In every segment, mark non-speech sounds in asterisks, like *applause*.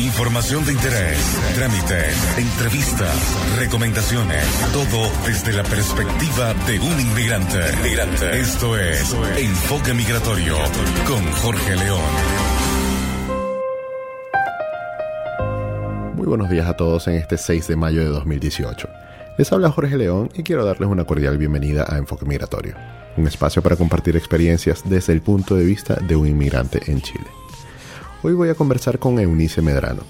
Información de interés, trámites, entrevistas, recomendaciones, todo desde la perspectiva de un inmigrante. inmigrante. Esto es Enfoque Migratorio con Jorge León. Muy buenos días a todos en este 6 de mayo de 2018. Les habla Jorge León y quiero darles una cordial bienvenida a Enfoque Migratorio, un espacio para compartir experiencias desde el punto de vista de un inmigrante en Chile. Hoy voy a conversar con Eunice Medrano,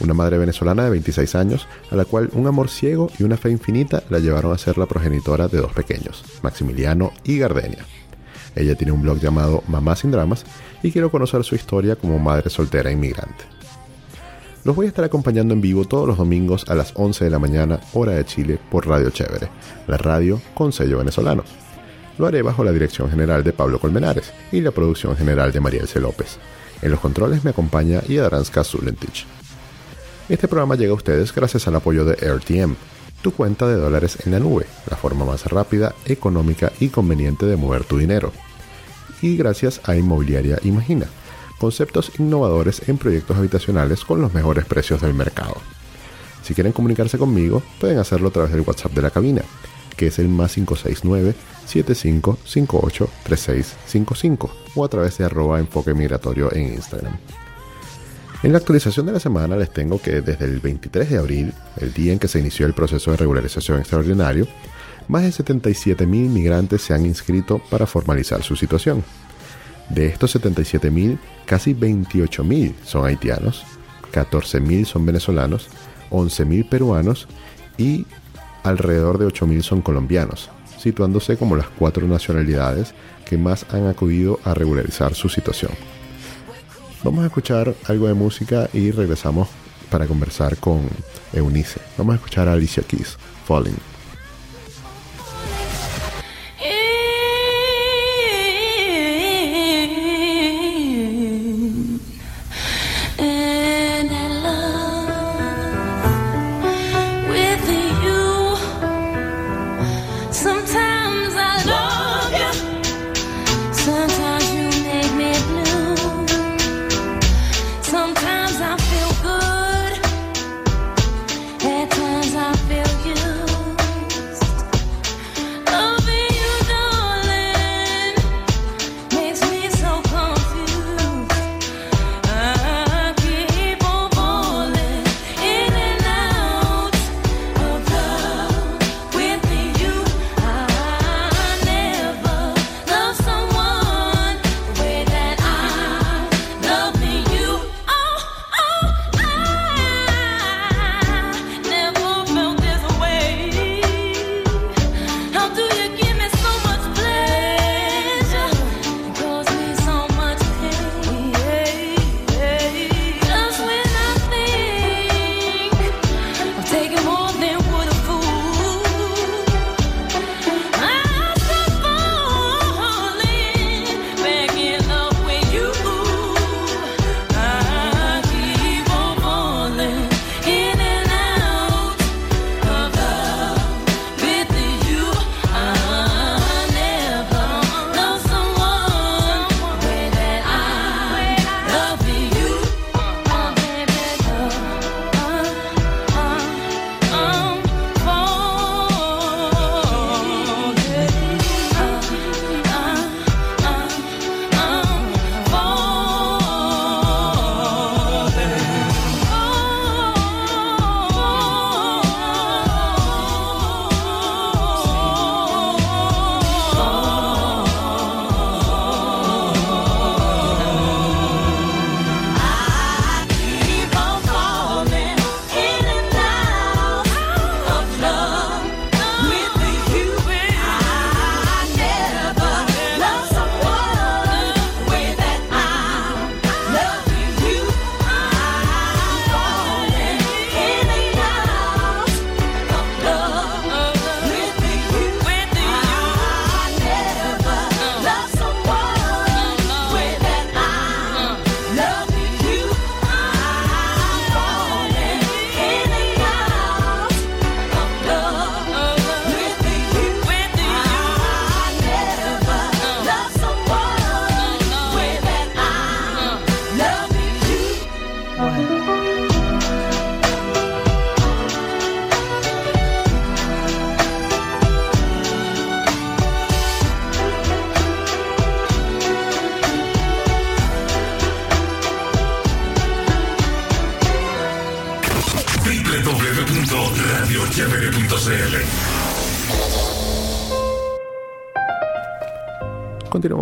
una madre venezolana de 26 años a la cual un amor ciego y una fe infinita la llevaron a ser la progenitora de dos pequeños, Maximiliano y Gardenia. Ella tiene un blog llamado Mamá sin Dramas y quiero conocer su historia como madre soltera inmigrante. Los voy a estar acompañando en vivo todos los domingos a las 11 de la mañana, hora de Chile, por Radio Chévere, la radio con sello venezolano. Lo haré bajo la dirección general de Pablo Colmenares y la producción general de Mariel C. López. En los controles me acompaña Yadranska Zulentich. Este programa llega a ustedes gracias al apoyo de RTM, tu cuenta de dólares en la nube, la forma más rápida, económica y conveniente de mover tu dinero. Y gracias a Inmobiliaria Imagina, conceptos innovadores en proyectos habitacionales con los mejores precios del mercado. Si quieren comunicarse conmigo, pueden hacerlo a través del WhatsApp de la cabina, que es el más 569 7558 3655 o a través de arroba enfoque migratorio en Instagram. En la actualización de la semana les tengo que desde el 23 de abril, el día en que se inició el proceso de regularización extraordinario, más de 77.000 migrantes se han inscrito para formalizar su situación. De estos 77.000, casi 28.000 son haitianos, 14.000 son venezolanos, 11.000 peruanos y alrededor de 8.000 son colombianos, situándose como las cuatro nacionalidades que más han acudido a regularizar su situación. Vamos a escuchar algo de música y regresamos para conversar con Eunice. Vamos a escuchar a Alicia Keys, Falling.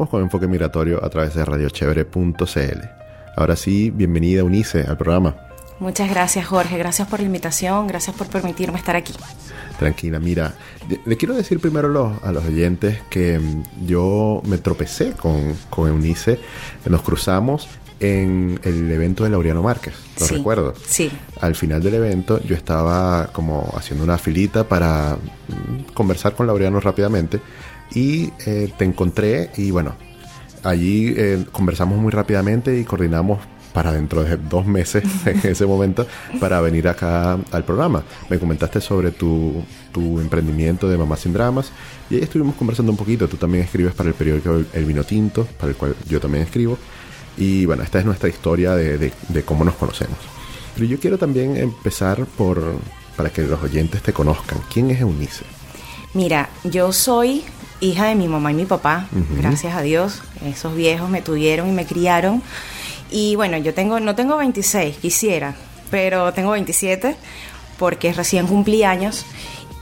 Continuamos con Enfoque Migratorio a través de radiochevere.cl. Ahora sí, bienvenida Unice al programa. Muchas gracias Jorge, gracias por la invitación, gracias por permitirme estar aquí. Tranquila, mira, le quiero decir primero a los, oyentes que mm, yo me tropecé con, con Eunice, nos cruzamos en el evento de Laureano Márquez, lo recuerdo. Sí. Al final del evento yo estaba como haciendo una filita para mm, conversar con Laureano rápidamente y eh, te encontré y bueno, allí eh, conversamos muy rápidamente y coordinamos para dentro de dos meses *laughs* en ese momento para venir acá al programa. Me comentaste sobre tu, tu emprendimiento de Mamá Sin Dramas y ahí estuvimos conversando un poquito. Tú también escribes para el periódico El Vino Tinto, para el cual yo también escribo. Y bueno, esta es nuestra historia de, de, de cómo nos conocemos. Pero yo quiero también empezar por para que los oyentes te conozcan. ¿Quién es Eunice? Mira, yo soy hija de mi mamá y mi papá, gracias a Dios. Esos viejos me tuvieron y me criaron. Y bueno, yo tengo, no tengo 26, quisiera, pero tengo 27 porque recién cumplí años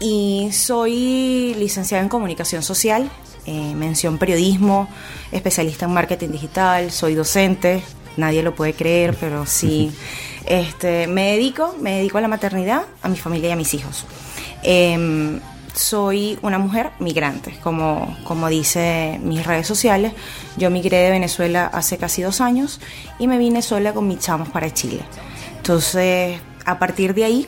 y soy licenciada en comunicación social, eh, mención periodismo, especialista en marketing digital, soy docente, nadie lo puede creer, pero sí. Este, me dedico, me dedico a la maternidad, a mi familia y a mis hijos. Em, soy una mujer migrante, como, como dice mis redes sociales. Yo migré de Venezuela hace casi dos años y me vine sola con mis chamos para Chile. Entonces, a partir de ahí,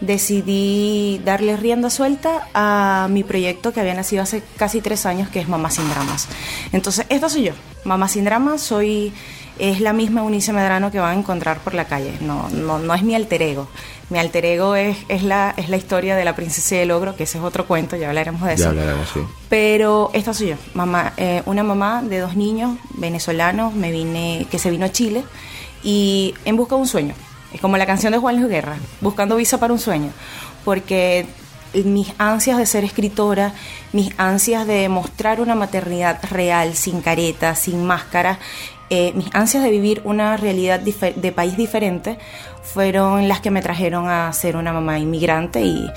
decidí darle rienda suelta a mi proyecto que había nacido hace casi tres años, que es Mamá Sin Dramas. Entonces, esto soy yo, Mamá Sin Dramas, soy es la misma Unice Medrano que van a encontrar por la calle, no, no, no es mi alter ego. Mi alter ego es, es, la, es la historia de la princesa y el ogro, que ese es otro cuento, ya hablaremos de eso. Ya hablaremos, sí. Pero esta soy yo, mamá, eh, una mamá de dos niños venezolanos, me vine, que se vino a Chile y en busca de un sueño. Es como la canción de Juan Luis Guerra, buscando visa para un sueño. Porque mis ansias de ser escritora, mis ansias de mostrar una maternidad real, sin careta, sin máscara, eh, mis ansias de vivir una realidad de país diferente fueron las que me trajeron a ser una mamá inmigrante y,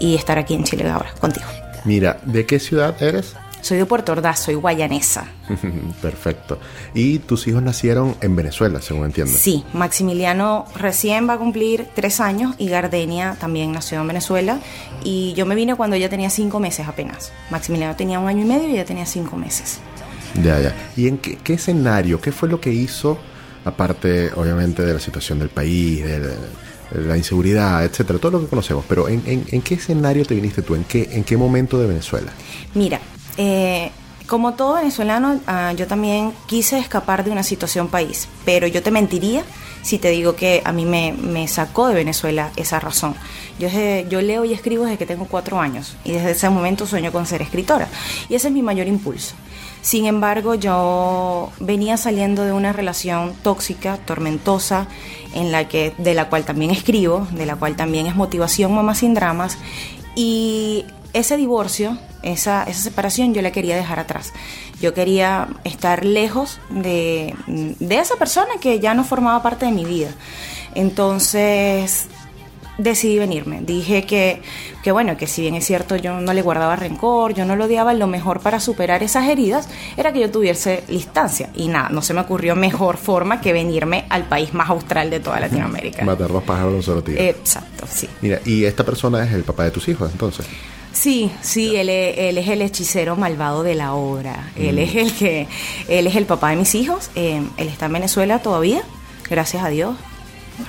y estar aquí en Chile ahora contigo. Mira, ¿de qué ciudad eres? Soy de Puerto Ordaz, soy guayanesa. *laughs* Perfecto. ¿Y tus hijos nacieron en Venezuela, según entiendo? Sí, Maximiliano recién va a cumplir tres años y Gardenia también nació en Venezuela. Y yo me vine cuando ella tenía cinco meses apenas. Maximiliano tenía un año y medio y ella tenía cinco meses. Ya, ya. ¿Y en qué, escenario? ¿Qué fue lo que hizo, aparte, obviamente, de la situación del país, de, la inseguridad, etcétera, todo lo que conocemos? Pero ¿en, qué escenario te viniste tú? ¿En qué, ¿En qué momento de Venezuela? Mira, eh, como todo venezolano, uh, yo también quise escapar de una situación país, pero yo te mentiría si te digo que a mí me, me sacó de Venezuela esa razón. Yo, yo leo y escribo desde que tengo cuatro años y desde ese momento sueño con ser escritora y ese es mi mayor impulso. Sin embargo, yo venía saliendo de una relación tóxica, tormentosa, en la que, de la cual también escribo, de la cual también es motivación Mamá sin dramas, y ese divorcio, esa, esa separación yo la quería dejar atrás. Yo quería estar lejos de, de esa persona que ya no formaba parte de mi vida. Entonces decidí venirme. Dije que, que, bueno, que si bien es cierto yo no le guardaba rencor, yo no lo odiaba, lo mejor para superar esas heridas era que yo tuviese distancia. Y nada, no se me ocurrió mejor forma que venirme al país más austral de toda *laughs* Latinoamérica. Matar dos pájaros un solo tiro. Exacto, sí. Mira, ¿y esta persona es el papá de tus hijos entonces? Sí, sí, él es, él es, el hechicero malvado de la obra. Él mm. es el que, él es el papá de mis hijos. Eh, él está en Venezuela todavía, gracias a Dios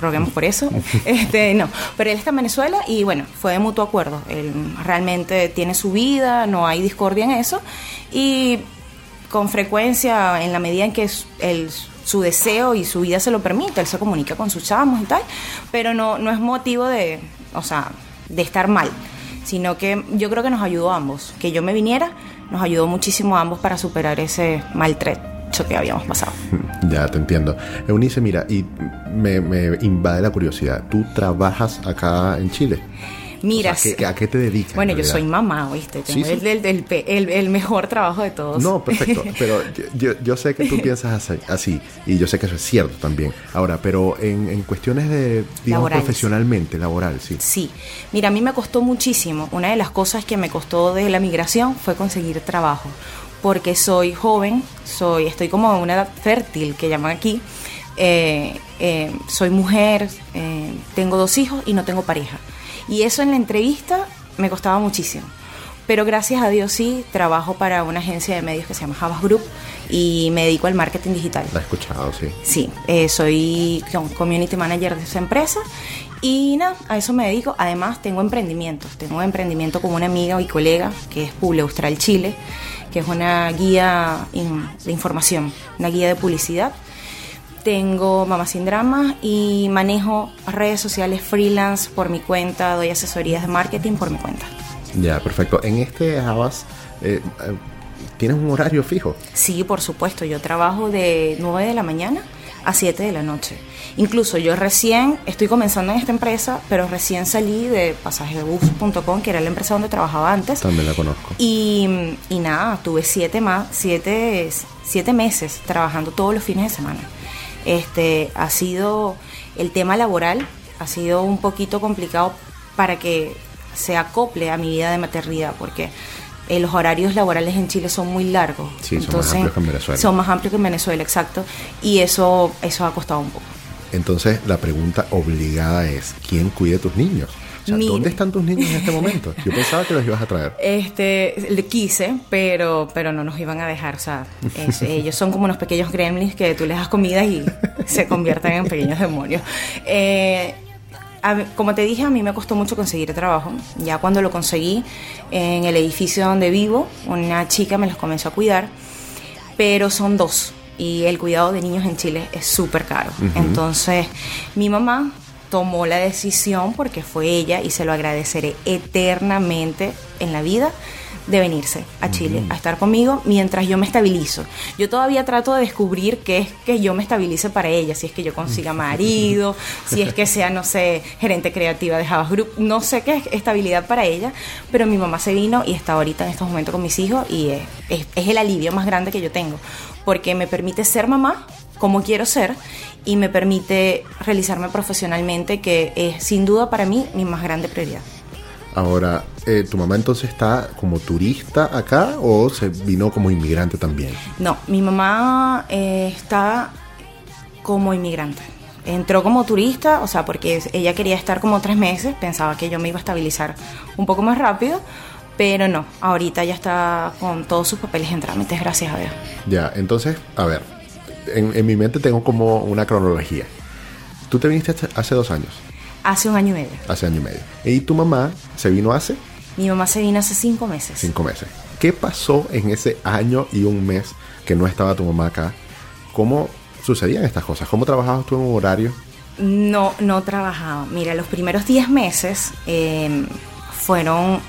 roguemos por eso. *laughs* Este, no, pero él está en Venezuela y bueno, fue de mutuo acuerdo. Él realmente tiene su vida, no hay discordia en eso y con frecuencia, en la medida en que el, su deseo y su vida se lo permite, él se comunica con sus chamos y tal, pero no, no es motivo de, o sea, de estar mal, sino que yo creo que nos ayudó a ambos. Que yo me viniera, nos ayudó muchísimo a ambos para superar ese maltrato mucho que habíamos pasado. *laughs* Ya te entiendo. Eunice, mira, y me, me invade la curiosidad. ¿Tú trabajas acá en Chile? Mira, ¿a, qué, te dedicas? Bueno, yo soy mamá, ¿oíste? Tengo El, mejor trabajo de todos. No, perfecto. *laughs* Pero yo, sé que tú piensas así, y yo sé que eso es cierto también. Ahora, pero en, cuestiones de, digamos, profesionalmente, laboral, sí. Sí. Mira, a mí me costó muchísimo. Una de las cosas que me costó de la migración fue conseguir trabajo. Porque soy joven, soy, estoy como en una edad fértil, que llaman aquí. Eh, eh, soy mujer, eh, tengo dos hijos y no tengo pareja. Y eso en la entrevista me costaba muchísimo. Pero gracias a Dios sí, trabajo para una agencia de medios que se llama Javas Group y me dedico al marketing digital. La he escuchado, sí. Sí, eh, soy community manager de esa empresa y nada, a eso me dedico. Además, tengo emprendimientos. Tengo un emprendimiento con una amiga y colega que es Publi Austral Chile, que es una guía de información, una guía de publicidad tengo Mamá Sin Drama y manejo redes sociales freelance por mi cuenta, doy asesorías de marketing por mi cuenta. Ya, perfecto. En este Javas, eh, eh, ¿tienes un horario fijo? Sí, por supuesto. Yo trabajo de 9 de la mañana a 7 de la noche. Incluso yo recién estoy comenzando en esta empresa, pero recién salí de pasajesbus.com, que era la empresa donde trabajaba antes. También la conozco. Y, y nada, tuve siete, más, siete, siete meses trabajando todos los fines de semana. Este, ha sido el tema laboral, ha sido un poquito complicado para que se acople a mi vida de maternidad, porque eh, los horarios laborales en Chile son muy largos. Sí, son más amplios que en Venezuela. Son más amplios que en Venezuela, exacto. Y eso, eso ha costado un poco. Entonces, la pregunta obligada es, ¿quién cuide tus niños? ¿dónde están tus niños en este momento? *laughs* Yo pensaba que los ibas a traer. Este, le quise, pero, pero no nos iban a dejar. O sea, *laughs* ellos son como unos pequeños gremlins que tú les das comida y se convierten en pequeños demonios. Eh, como te dije, a mí me costó mucho conseguir trabajo. Ya cuando lo conseguí en el edificio donde vivo, una chica me los comenzó a cuidar, pero son dos y el cuidado de niños en Chile es súper caro. Entonces, mi mamá tomó la decisión, porque fue ella, y se lo agradeceré eternamente en la vida, de venirse a Chile a estar conmigo mientras yo me estabilizo. Yo todavía trato de descubrir qué es que yo me estabilice para ella, si es que yo consiga marido, *laughs* si es que sea, no sé, gerente creativa de Javas Group, no sé qué es estabilidad para ella, pero mi mamá se vino y está ahorita en estos momentos con mis hijos y es, es el alivio más grande que yo tengo, porque me permite ser mamá como quiero ser y me permite realizarme profesionalmente, que es sin duda para mí mi más grande prioridad. Ahora, eh, ¿tu mamá entonces está como turista acá o se vino como inmigrante también? No, mi mamá eh, está como inmigrante. Entró como turista, o sea, porque ella quería estar como tres meses, pensaba que yo me iba a estabilizar un poco más rápido, pero no, ahorita ya está con todos sus papeles en trámites, gracias a Dios. Ya, entonces, a ver, en, mi mente tengo como una cronología. ¿Tú te viniste hace dos años? Hace un año y medio. Hace año y medio. ¿Y tu mamá se vino hace? Mi mamá se vino hace cinco meses. Cinco meses. ¿Qué pasó en ese año y un mes que no estaba tu mamá acá? ¿Cómo sucedían estas cosas? ¿Cómo trabajabas tú en un horario? No, no trabajaba. Mira, los primeros diez meses em, fueron,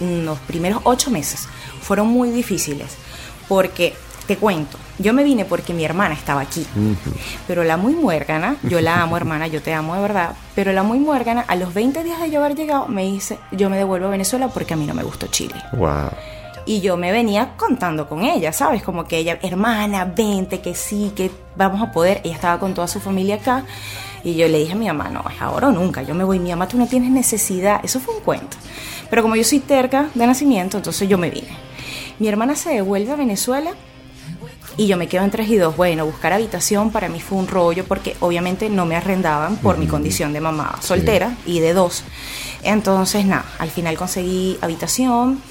los primeros ocho meses fueron muy difíciles porque te cuento, yo me vine porque mi hermana estaba aquí. Pero la muy muérgana, yo la amo, *laughs* hermana, yo te amo de verdad. Pero la muy muérgana, a los 20 días de yo haber llegado, me dice: Yo me devuelvo a Venezuela porque a mí no me gustó Chile. Wow. Y yo me venía contando con ella, ¿sabes? Como que ella, hermana, vente, que sí, que vamos a poder. Ella estaba con toda su familia acá. Y yo le dije a mi mamá, no, es ahora o nunca, yo me voy, mi mamá, tú no tienes necesidad. Eso fue un cuento. Pero como yo soy terca de nacimiento, entonces yo me vine. Mi hermana se devuelve a Venezuela y yo me quedo en tres y dos. Bueno, buscar habitación para mí fue un rollo porque obviamente no me arrendaban por mi condición de mamá soltera y de dos. Entonces, nada, al final conseguí habitación.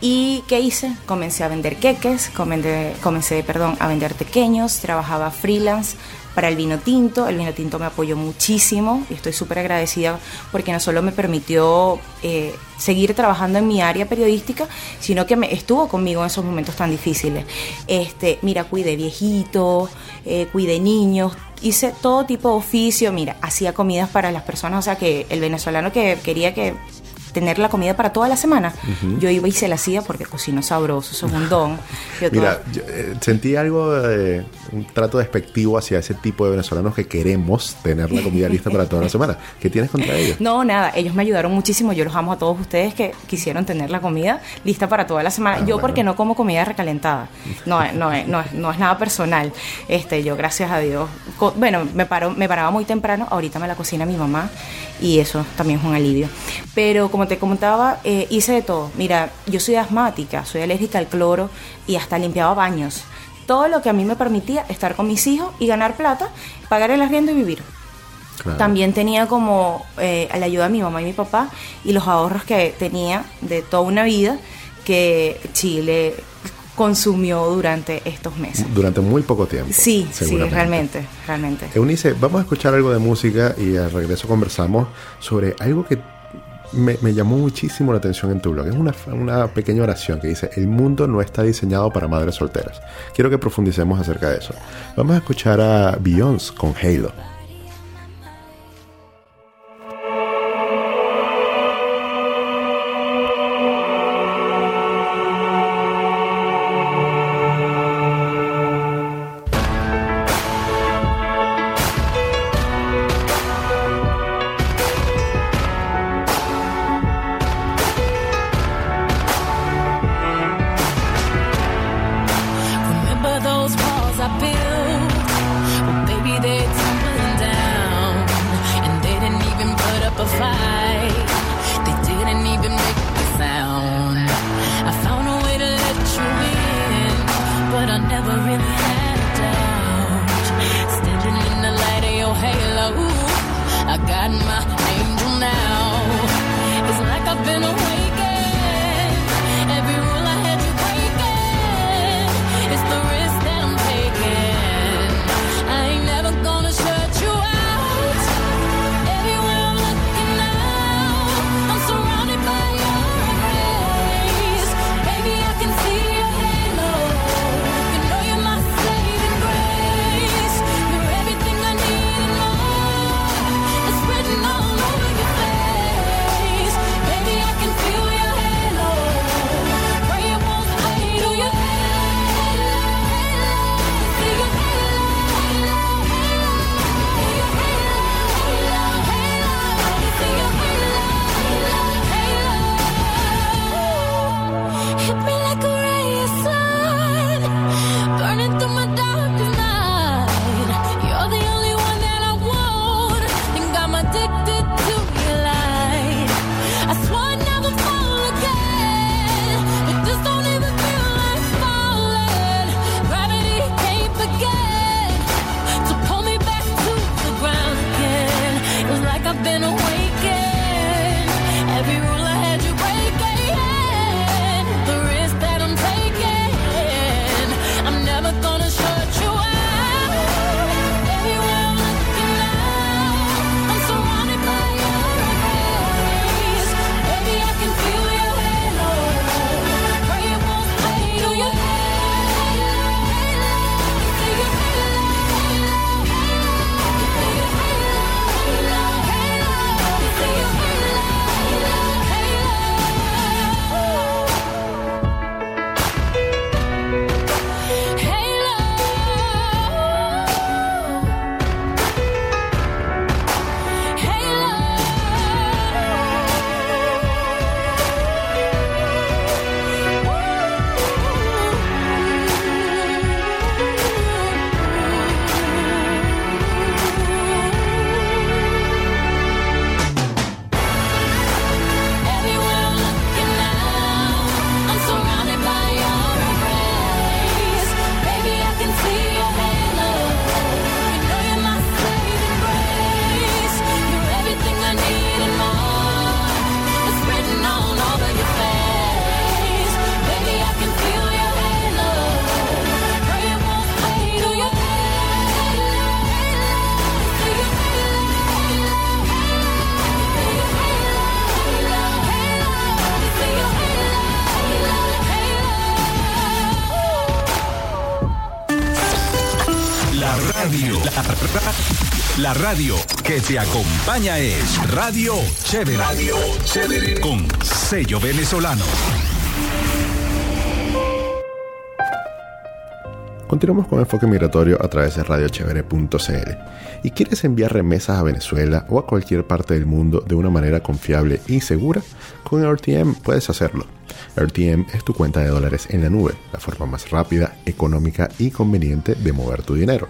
¿Y qué hice? Comencé a vender queques, comencé, comencé perdón, a vender pequeños, trabajaba freelance para el vino tinto. El vino tinto me apoyó muchísimo y estoy súper agradecida porque no solo me permitió eh, seguir trabajando en mi área periodística, sino que me estuvo conmigo en esos momentos tan difíciles. Este, mira, cuide viejitos, eh, cuide niños, hice todo tipo de oficio, mira, hacía comidas para las personas, o sea que el venezolano que quería que tener la comida para toda la semana, yo iba y se la hacía porque cocino sabroso, eso es un don. *laughs* Mira, eh, sentí algo de un trato despectivo hacia ese tipo de venezolanos que queremos tener la comida lista para toda la *laughs* semana. ¿Qué tienes contra ellos? No, nada, ellos me ayudaron muchísimo, yo los amo a todos ustedes que quisieron tener la comida lista para toda la semana. Ah, yo porque no como comida recalentada, no, no, no, no, es nada personal. Este, yo gracias a Dios, bueno, me, paro, me paraba muy temprano, ahorita me la cocina mi mamá y eso también es un alivio. Pero como te comentaba, eh, hice de todo. Mira, yo soy asmática, soy alérgica al cloro y hasta limpiaba baños. Todo lo que a mí me permitía estar con mis hijos y ganar plata, pagar el arriendo y vivir. También tenía como eh, la ayuda de mi mamá y mi papá y los ahorros que tenía de toda una vida que Chile consumió durante estos meses. Durante muy poco tiempo. Sí, sí, realmente, realmente. Eunice, vamos a escuchar algo de música y al regreso conversamos sobre algo que me, llamó muchísimo la atención en tu blog. Es una, una, pequeña oración que dice, el mundo no está diseñado para madres solteras. Quiero que profundicemos acerca de eso. Vamos a escuchar a Beyoncé con Halo. a fight. They didn't even make a sound. I found a way to let you in, but I never really had a doubt. Standing in the light of your halo, I got my angel now. It's like I've been away. La, radio que te acompaña es Radio Chévere. Radio Chévere. Con sello venezolano. Continuamos con Enfoque Migratorio a través de radiochevere.cl. ¿Y quieres enviar remesas a Venezuela o a cualquier parte del mundo de una manera confiable y segura? Con RTM puedes hacerlo. RTM es tu cuenta de dólares en la nube, la forma más rápida, económica y conveniente de mover tu dinero.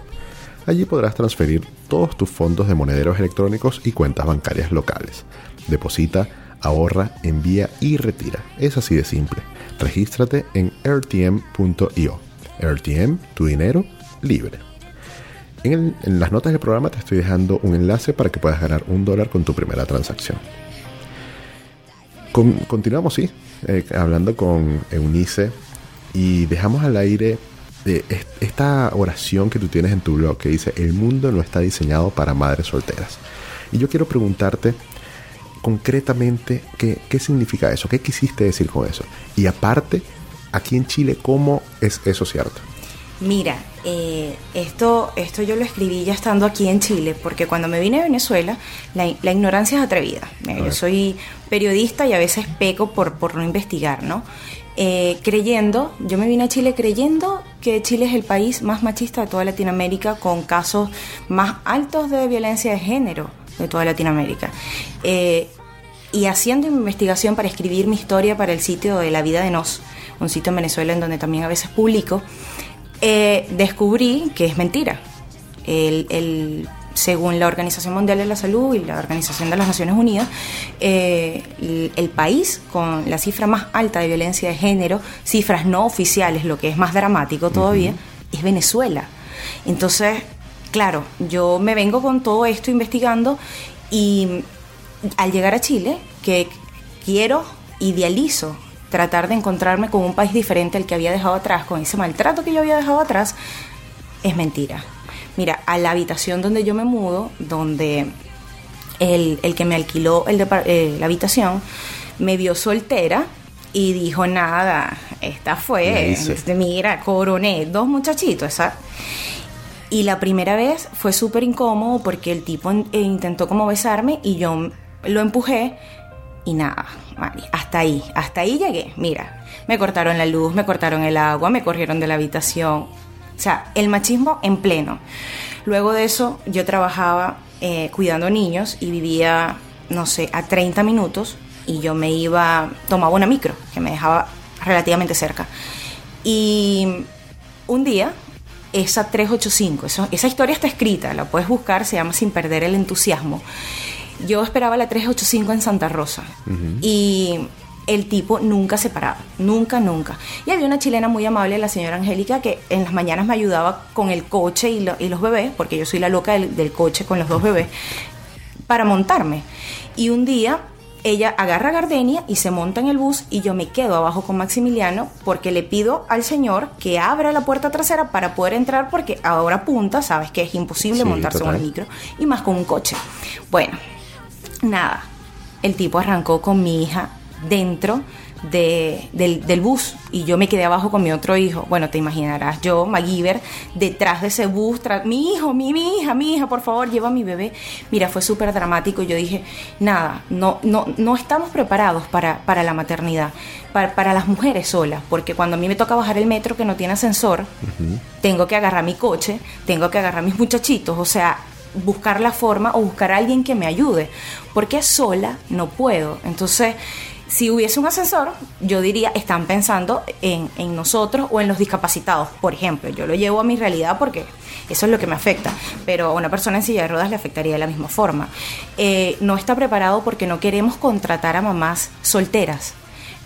Allí podrás transferir todos tus fondos de monederos electrónicos y cuentas bancarias locales. Deposita, ahorra, envía y retira. Es así de simple. Regístrate en rtm.io RTM, tu dinero libre. En, las notas del programa te estoy dejando un enlace para que puedas ganar un dólar con tu primera transacción. continuamos, sí, eh, hablando con Eunice y dejamos al aire de esta oración que tú tienes en tu blog que dice, el mundo no está diseñado para madres solteras. Y yo quiero preguntarte concretamente qué, qué significa eso, qué quisiste decir con eso. Y aparte, aquí en Chile, ¿cómo es eso cierto? Mira, eh, esto, esto yo lo escribí ya estando aquí en Chile, porque cuando me vine a Venezuela, la, ignorancia es atrevida. Yo soy periodista y a veces peco por, por no investigar, ¿no? Eh, creyendo, yo me vine a Chile creyendo que Chile es el país más machista de toda Latinoamérica, con casos más altos de violencia de género de toda Latinoamérica. Eh, y haciendo investigación para escribir mi historia para el sitio de La Vida de Nos un sitio en Venezuela en donde también a veces publico, eh, descubrí que es mentira. El, según la Organización Mundial de la Salud y la Organización de las Naciones Unidas, eh, el, país con la cifra más alta de violencia de género, cifras no oficiales, lo que es más dramático todavía, es Venezuela. Entonces, claro, yo me vengo con todo esto investigando y al llegar a Chile, que quiero, idealizo tratar de encontrarme con un país diferente al que había dejado atrás, con ese maltrato que yo había dejado atrás, es mentira. Mira, a la habitación donde yo me mudo, donde el, que me alquiló el eh, la habitación me vio soltera y dijo, nada, esta fue, este, mira, coroné dos muchachitos, esa. Y la primera vez fue súper incómodo porque el tipo eh, intentó como besarme y yo lo empujé y nada, hasta ahí, hasta ahí llegué. Mira, me cortaron la luz, me cortaron el agua, me corrieron de la habitación. O sea, el machismo en pleno. Luego de eso, yo trabajaba eh, cuidando niños y vivía, no sé, a 30 minutos y yo me iba, tomaba una micro que me dejaba relativamente cerca. Y un día, esa 385, esa historia está escrita, la puedes buscar, se llama Sin perder el entusiasmo yo esperaba la 385 en Santa Rosa y el tipo nunca se paraba, nunca, nunca. Y había una chilena muy amable, la señora Angélica, que en las mañanas me ayudaba con el coche y, los bebés, porque yo soy la loca del, coche con los dos bebés, para montarme. Y un día ella agarra a Gardenia y se monta en el bus y yo me quedo abajo con Maximiliano porque le pido al señor que abra la puerta trasera para poder entrar porque ahora punta, sabes que es imposible montarse en un micro y más con un coche. Bueno, nada, el tipo arrancó con mi hija dentro del, bus y yo me quedé abajo con mi otro hijo. Bueno, te imaginarás, yo, MacGyver, detrás de ese bus, mi hijo, mi, mi hija, mi hija, por favor, lleva a mi bebé. Mira, fue súper dramático. Yo dije, nada, no, no, no estamos preparados para, para la maternidad, para, para, las mujeres solas, porque cuando a mí me toca bajar el metro que no tiene ascensor, tengo que agarrar mi coche, tengo que agarrar mis muchachitos, o sea, buscar la forma o buscar a alguien que me ayude, porque sola no puedo. Entonces, si hubiese un ascensor, yo diría, están pensando en, nosotros o en los discapacitados, por ejemplo. Yo lo llevo a mi realidad porque eso es lo que me afecta, pero a una persona en silla de ruedas le afectaría de la misma forma. Eh, no está preparado porque no queremos contratar a mamás solteras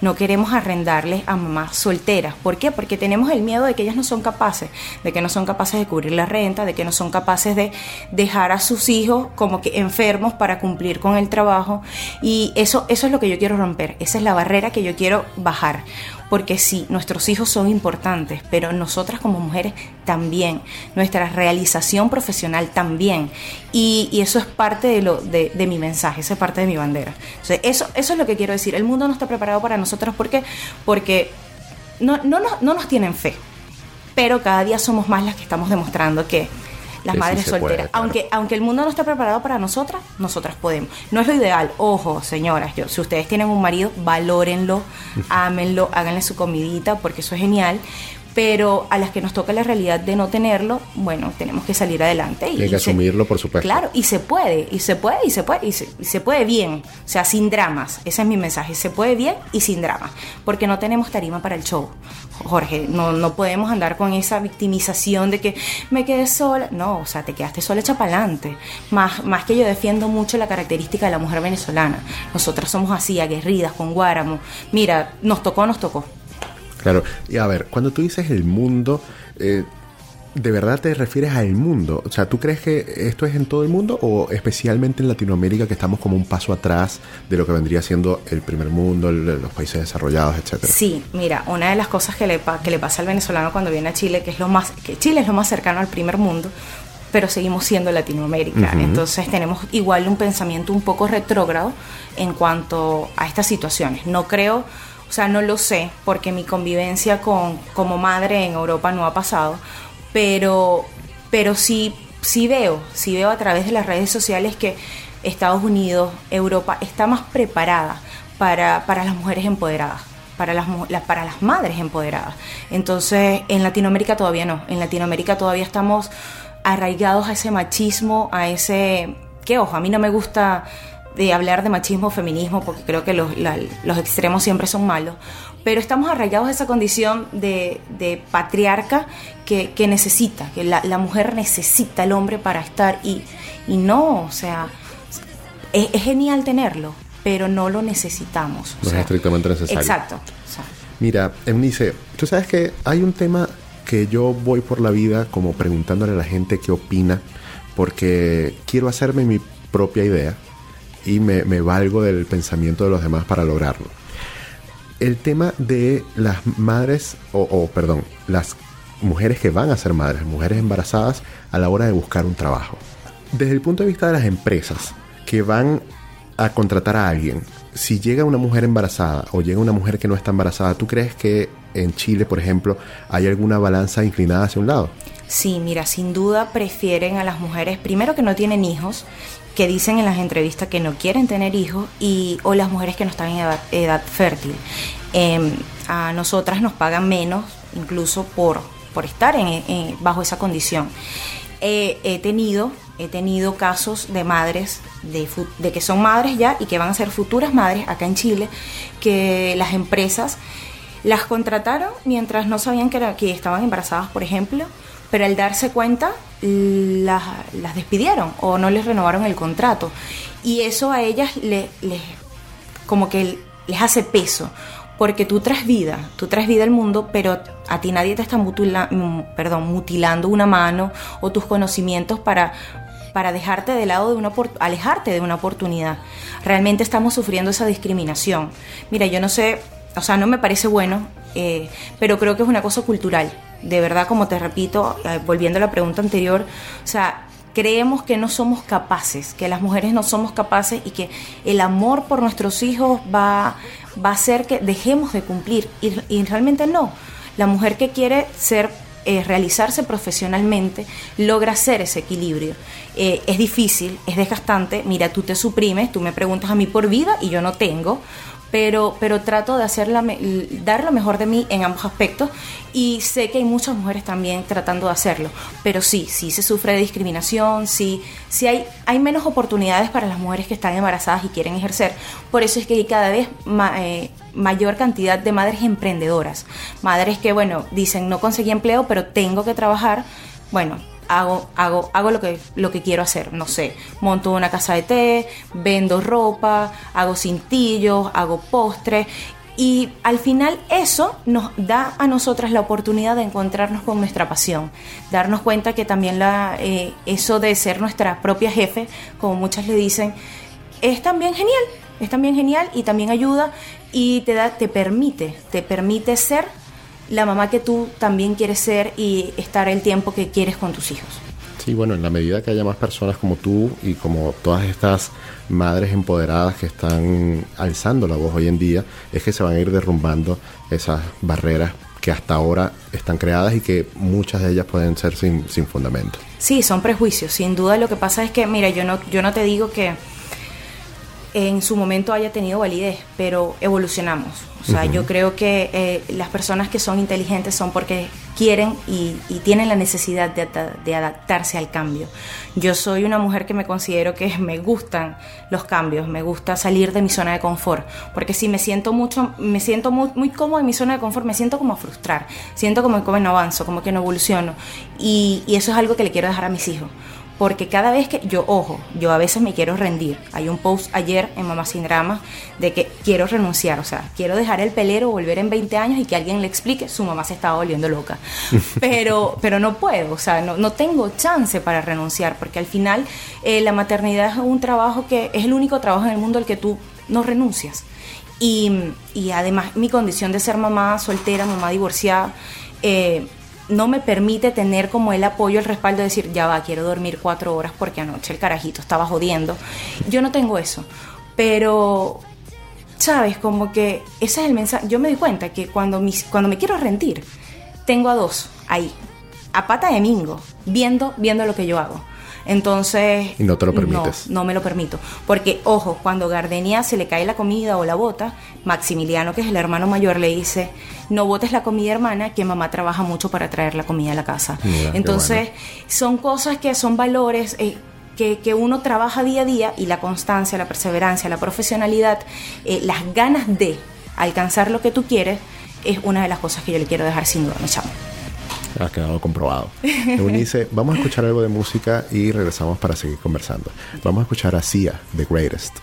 no queremos arrendarles a mamás solteras. ¿Por qué? Porque tenemos el miedo de que ellas no son capaces, de que no son capaces de cubrir la renta, de que no son capaces de dejar a sus hijos como que enfermos para cumplir con el trabajo. Y eso, eso es lo que yo quiero romper, esa es la barrera que yo quiero bajar porque sí, nuestros hijos son importantes, pero nosotras como mujeres también, nuestra realización profesional también. Y, eso es parte de, lo, de, mi mensaje, esa es parte de mi bandera. eso, eso es lo que quiero decir. El mundo no está preparado para nosotros porque, porque no, no, no, no nos tienen fe, pero cada día somos más las que estamos demostrando que las madres solteras. Aunque, aunque el mundo no está preparado para nosotras, nosotras podemos. No es lo ideal. Ojo, señoras, yo, si ustedes tienen un marido, valórenlo, *laughs* ámenlo, háganle su comidita, porque eso es genial pero a las que nos toca la realidad de no tenerlo, bueno, tenemos que salir adelante. Y, Hay que asumirlo, por supuesto. Claro, y se puede, y se puede, y se puede, y se, puede bien, o sea, sin dramas, ese es mi mensaje, se puede bien y sin dramas, porque no tenemos tarima para el show. Jorge, no, no podemos andar con esa victimización de que me quedé sola. No, o sea, te quedaste sola adelante. Más, más que yo defiendo mucho la característica de la mujer venezolana. Nosotras somos así, aguerridas, con guáramo. Mira, nos tocó, nos tocó. Claro, y a ver, cuando tú dices el mundo, eh, ¿de verdad te refieres al mundo? O sea, ¿tú crees que esto es en todo el mundo o especialmente en Latinoamérica que estamos como un paso atrás de lo que vendría siendo el primer mundo, los países desarrollados, etcétera? Sí, mira, una de las cosas que le, que le pasa al venezolano cuando viene a Chile, que es lo más, que Chile es lo más cercano al primer mundo, pero seguimos siendo Latinoamérica. Entonces tenemos igual un pensamiento un poco retrógrado en cuanto a estas situaciones. No creo o sea, no lo sé porque mi convivencia con, como madre en Europa no ha pasado, pero, pero sí, sí veo, sí veo a través de las redes sociales que Estados Unidos, Europa está más preparada para, para las mujeres empoderadas. Para las, para las madres empoderadas. Entonces, en Latinoamérica todavía no. En Latinoamérica todavía estamos arraigados a ese machismo, a ese... que ojo, a mí no me gusta de hablar de machismo o feminismo, porque creo que los, los, extremos siempre son malos, pero estamos arraigados a esa condición de, de patriarca que, que, necesita, que la, la, mujer necesita al hombre para estar y, y no, o sea, es, genial tenerlo, pero no lo necesitamos. No es estrictamente necesario. Exacto. Mira, Emnice, tú sabes que hay un tema que yo voy por la vida como preguntándole a la gente qué opina, porque quiero hacerme mi propia idea y me, valgo del pensamiento de los demás para lograrlo. El tema de las madres, o, perdón, las mujeres que van a ser madres, mujeres embarazadas a la hora de buscar un trabajo. Desde el punto de vista de las empresas que van a contratar a alguien, si llega una mujer embarazada o llega una mujer que no está embarazada, ¿tú crees que en Chile, por ejemplo, hay alguna balanza inclinada hacia un lado? Sí, mira, sin duda prefieren a las mujeres, primero que no tienen hijos que dicen en las entrevistas que no quieren tener hijos y o las mujeres que no están en edad, fértil. Em, a nosotras nos pagan menos incluso por, por estar en, bajo esa condición. he tenido he tenido casos de madres de, de, que son madres ya y que van a ser futuras madres acá en Chile que las empresas las contrataron mientras no sabían que, que estaban embarazadas por ejemplo pero al darse cuenta las, despidieron o no les renovaron el contrato. Y eso a ellas les, como que les hace peso, porque tú traes vida, tú traes vida al mundo, pero a ti nadie te está mm, perdón, mutilando una mano o tus conocimientos para, para dejarte de lado de una alejarte de una oportunidad. Realmente estamos sufriendo esa discriminación. Mira, yo no sé, o sea, no me parece bueno, eh, pero creo que es una cosa cultural de verdad, como te repito, eh, volviendo a la pregunta anterior, o sea, creemos que no somos capaces, que las mujeres no somos capaces y que el amor por nuestros hijos va, va a hacer que dejemos de cumplir. Y, realmente no. La mujer que quiere ser eh, realizarse profesionalmente logra hacer ese equilibrio. Es difícil, es desgastante. Mira, tú te suprimes, tú me preguntas a mí por vida y yo no tengo pero, pero trato de hacer dar lo mejor de mí en ambos aspectos y sé que hay muchas mujeres también tratando de hacerlo, pero sí, sí se sufre de discriminación, sí, sí hay, hay menos oportunidades para las mujeres que están embarazadas y quieren ejercer, por eso es que hay cada vez eh, mayor cantidad de madres emprendedoras, madres que, bueno, dicen no conseguí empleo, pero tengo que trabajar, bueno, hago, hago, hago lo que, lo que quiero hacer. No sé, monto una casa de té, vendo ropa, hago cintillos, hago postres. Y al final eso nos da a nosotras la oportunidad de encontrarnos con nuestra pasión, darnos cuenta que también la, eh, eso de ser nuestra propia jefe, como muchas le dicen, es también genial, es también genial y también ayuda y te, da, te permite, te permite ser la mamá que tú también quieres ser y estar el tiempo que quieres con tus hijos. Sí, bueno, en la medida que haya más personas como tú y como todas estas madres empoderadas que están alzando la voz hoy en día, es que se van a ir derrumbando esas barreras que hasta ahora están creadas y que muchas de ellas pueden ser sin, sin fundamento. Sí, son prejuicios, sin duda lo que pasa es que, mira, yo no, yo no te digo que en su momento haya tenido validez, pero evolucionamos. O sea, yo creo que eh, las personas que son inteligentes son porque quieren y, tienen la necesidad de, adaptarse al cambio. Yo soy una mujer que me considero que me gustan los cambios, me gusta salir de mi zona de confort, porque si me siento mucho, me siento muy, muy cómoda en mi zona de confort, me siento como a frustrar, siento como que no avanzo, como que no evoluciono. y eso es algo que le quiero dejar a mis hijos porque cada vez que yo, ojo, yo a veces me quiero rendir. Hay un post ayer en Mamá Sin Drama de que quiero renunciar, o sea, quiero dejar el pelero, volver en 20 años y que alguien le explique, su mamá se estaba volviendo loca. *laughs* Pero, pero no puedo, o sea, no, tengo chance para renunciar, porque al final eh, la maternidad es un trabajo que es el único trabajo en el mundo al que tú no renuncias. Y, y además mi condición de ser mamá soltera, mamá divorciada, eh, no me permite tener como el apoyo, el respaldo de decir, ya va, quiero dormir cuatro horas porque anoche el carajito estaba jodiendo. Yo no tengo eso. Pero, ¿sabes? Como que ese es el mensaje. Yo me doy cuenta que cuando, mis, cuando me quiero rendir, tengo a dos ahí, a pata de mingo, viendo, viendo lo que yo hago. Entonces... Y no te lo permites. No, no me lo permito. Porque, ojo, cuando Gardenia se le cae la comida o la bota, Maximiliano, que es el hermano mayor, le dice, no botes la comida hermana, que mamá trabaja mucho para traer la comida a la casa. Entonces, son cosas que son valores... Eh, que, uno trabaja día a día y la constancia, la perseverancia, la profesionalidad, eh, las ganas de alcanzar lo que tú quieres, es una de las cosas que yo le quiero dejar sin duda mi chamo. Ha quedado comprobado. *laughs* Eunice, vamos a escuchar algo de música y regresamos para seguir conversando. Vamos a escuchar a Sia, The Greatest.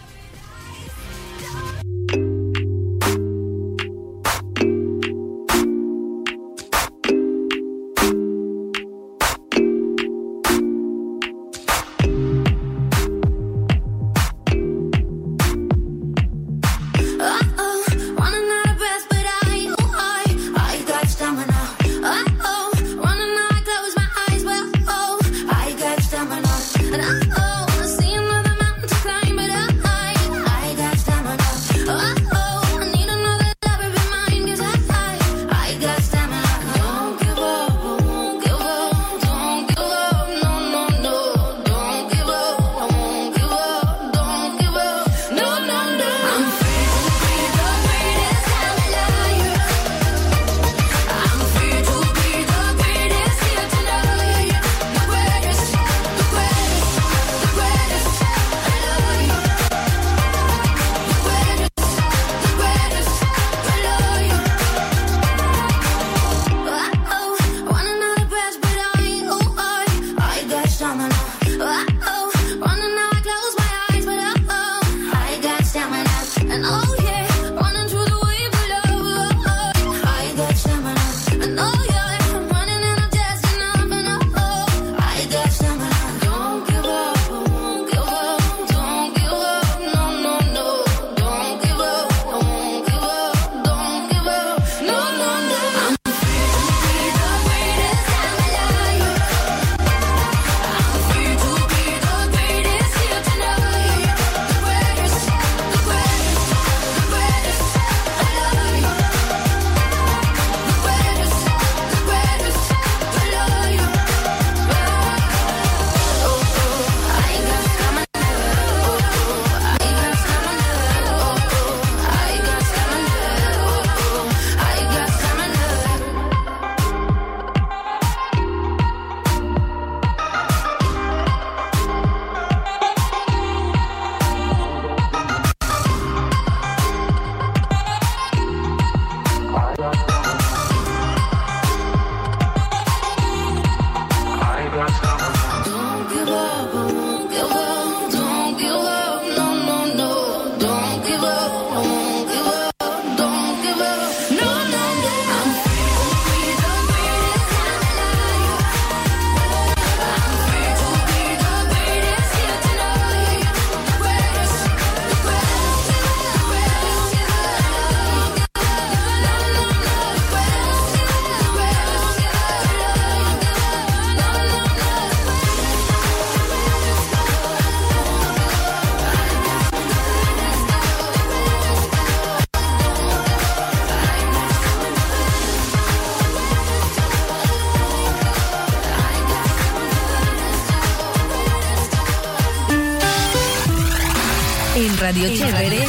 Radio Chévere.